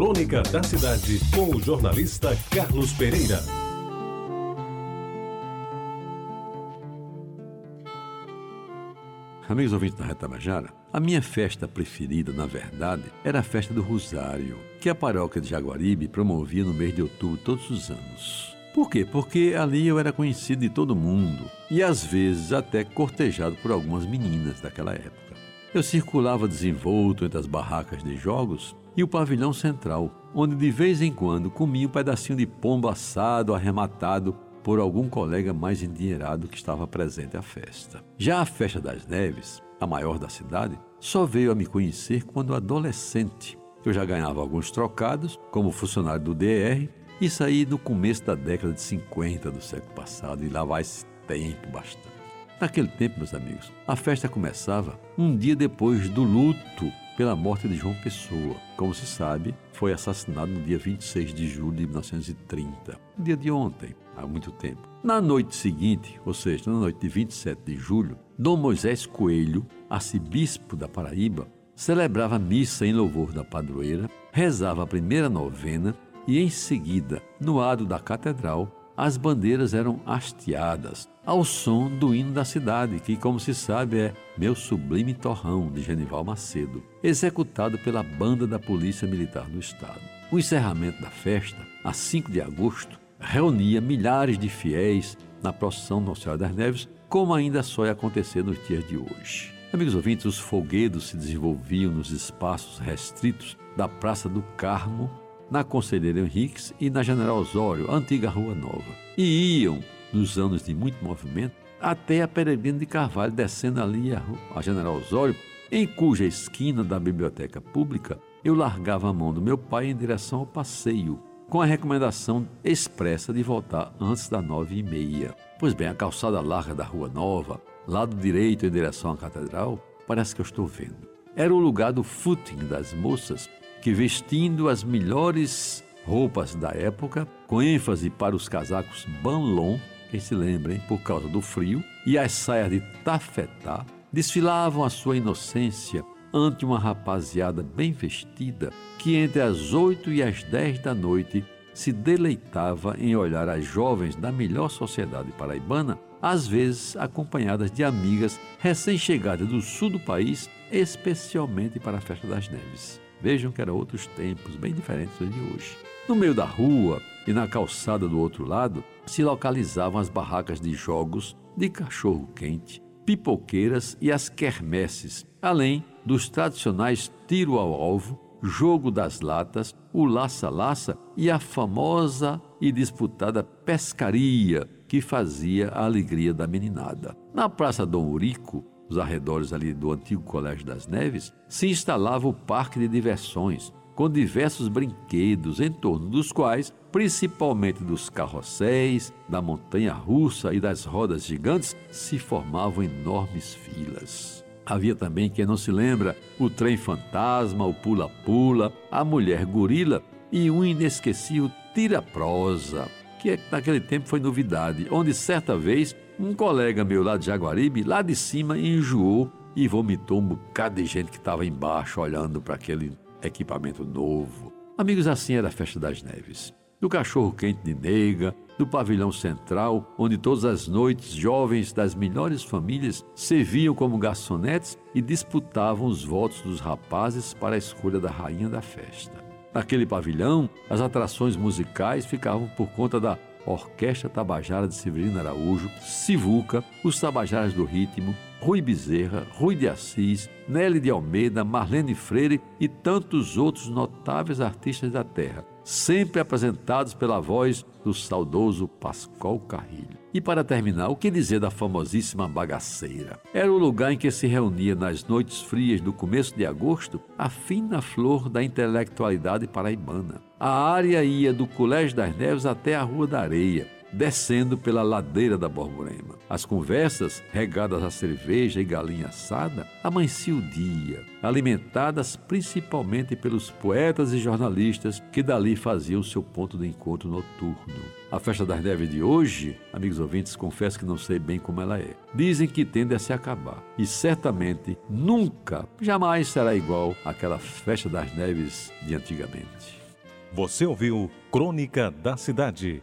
Crônica da Cidade, com o jornalista Carlos Pereira. Amigos ouvintes da Reta Bajara, a minha festa preferida, na verdade, era a festa do Rosário, que a paróquia de Jaguaribe promovia no mês de outubro todos os anos. Por quê? Porque ali eu era conhecido de todo mundo e às vezes até cortejado por algumas meninas daquela época. Eu circulava desenvolto entre as barracas de jogos e o pavilhão central, onde de vez em quando comia um pedacinho de pombo assado arrematado por algum colega mais endinheirado que estava presente à festa. Já a festa das neves, a maior da cidade, só veio a me conhecer quando adolescente. Eu já ganhava alguns trocados como funcionário do DR e saí no começo da década de 50 do século passado e lá vai esse tempo bastante. Naquele tempo, meus amigos, a festa começava um dia depois do luto pela morte de João Pessoa. Como se sabe, foi assassinado no dia 26 de julho de 1930, dia de ontem, há muito tempo. Na noite seguinte, ou seja, na noite de 27 de julho, Dom Moisés Coelho, arcebispo da Paraíba, celebrava missa em louvor da padroeira, rezava a primeira novena e, em seguida, no ado da catedral, as bandeiras eram hasteadas ao som do hino da cidade, que, como se sabe, é Meu Sublime Torrão, de Genival Macedo, executado pela banda da Polícia Militar do Estado. O encerramento da festa, a 5 de agosto, reunia milhares de fiéis na procissão Nossa Senhora das Neves, como ainda só ia acontecer nos dias de hoje. Amigos ouvintes, os folguedos se desenvolviam nos espaços restritos da Praça do Carmo na Conselheiro Henriques e na General Osório, antiga Rua Nova. E iam, nos anos de muito movimento, até a Peregrino de Carvalho, descendo ali a, a General Osório, em cuja esquina da biblioteca pública eu largava a mão do meu pai em direção ao passeio, com a recomendação expressa de voltar antes das nove e meia. Pois bem, a calçada larga da Rua Nova, lado direito em direção à catedral, parece que eu estou vendo. Era o lugar do footing das moças que vestindo as melhores roupas da época, com ênfase para os casacos banlon, quem se lembra, hein, por causa do frio, e as saias de tafetá, desfilavam a sua inocência ante uma rapaziada bem vestida que entre as oito e as dez da noite se deleitava em olhar as jovens da melhor sociedade paraibana, às vezes acompanhadas de amigas recém-chegadas do sul do país, especialmente para a Festa das Neves. Vejam que eram outros tempos, bem diferentes dos de hoje. No meio da rua e na calçada do outro lado se localizavam as barracas de jogos de cachorro-quente, pipoqueiras e as quermesses, além dos tradicionais tiro ao alvo, jogo das latas, o laça-laça e a famosa e disputada pescaria que fazia a alegria da meninada. Na Praça Dom Urico, os arredores ali do antigo Colégio das Neves, se instalava o parque de diversões, com diversos brinquedos, em torno dos quais, principalmente dos carrosséis, da montanha russa e das rodas gigantes, se formavam enormes filas. Havia também, quem não se lembra, o trem fantasma, o pula-pula, a mulher gorila e um inesquecível tira-prosa, que naquele tempo foi novidade, onde certa vez um colega meu lá de Jaguaribe, lá de cima, enjoou e vomitou um bocado de gente que estava embaixo olhando para aquele equipamento novo. Amigos, assim era a festa das neves. Do cachorro quente de nega, do pavilhão central, onde todas as noites jovens das melhores famílias serviam como garçonetes e disputavam os votos dos rapazes para a escolha da rainha da festa. Naquele pavilhão, as atrações musicais ficavam por conta da Orquestra Tabajara de Severino Araújo, Sivuca, os Tabajaras do Ritmo, Rui Bezerra, Rui de Assis, Nelly de Almeida, Marlene Freire e tantos outros notáveis artistas da terra, sempre apresentados pela voz do saudoso Pascoal Carrilho. E para terminar, o que dizer da famosíssima bagaceira? Era o lugar em que se reunia nas noites frias do começo de agosto a fina flor da intelectualidade paraibana. A área ia do Colégio das Neves até a Rua da Areia descendo pela ladeira da Borborema. As conversas, regadas a cerveja e galinha assada, amanhecia o dia, alimentadas principalmente pelos poetas e jornalistas que dali faziam seu ponto de encontro noturno. A festa das neves de hoje, amigos ouvintes, confesso que não sei bem como ela é. Dizem que tende a se acabar e certamente nunca, jamais será igual àquela festa das neves de antigamente. Você ouviu Crônica da Cidade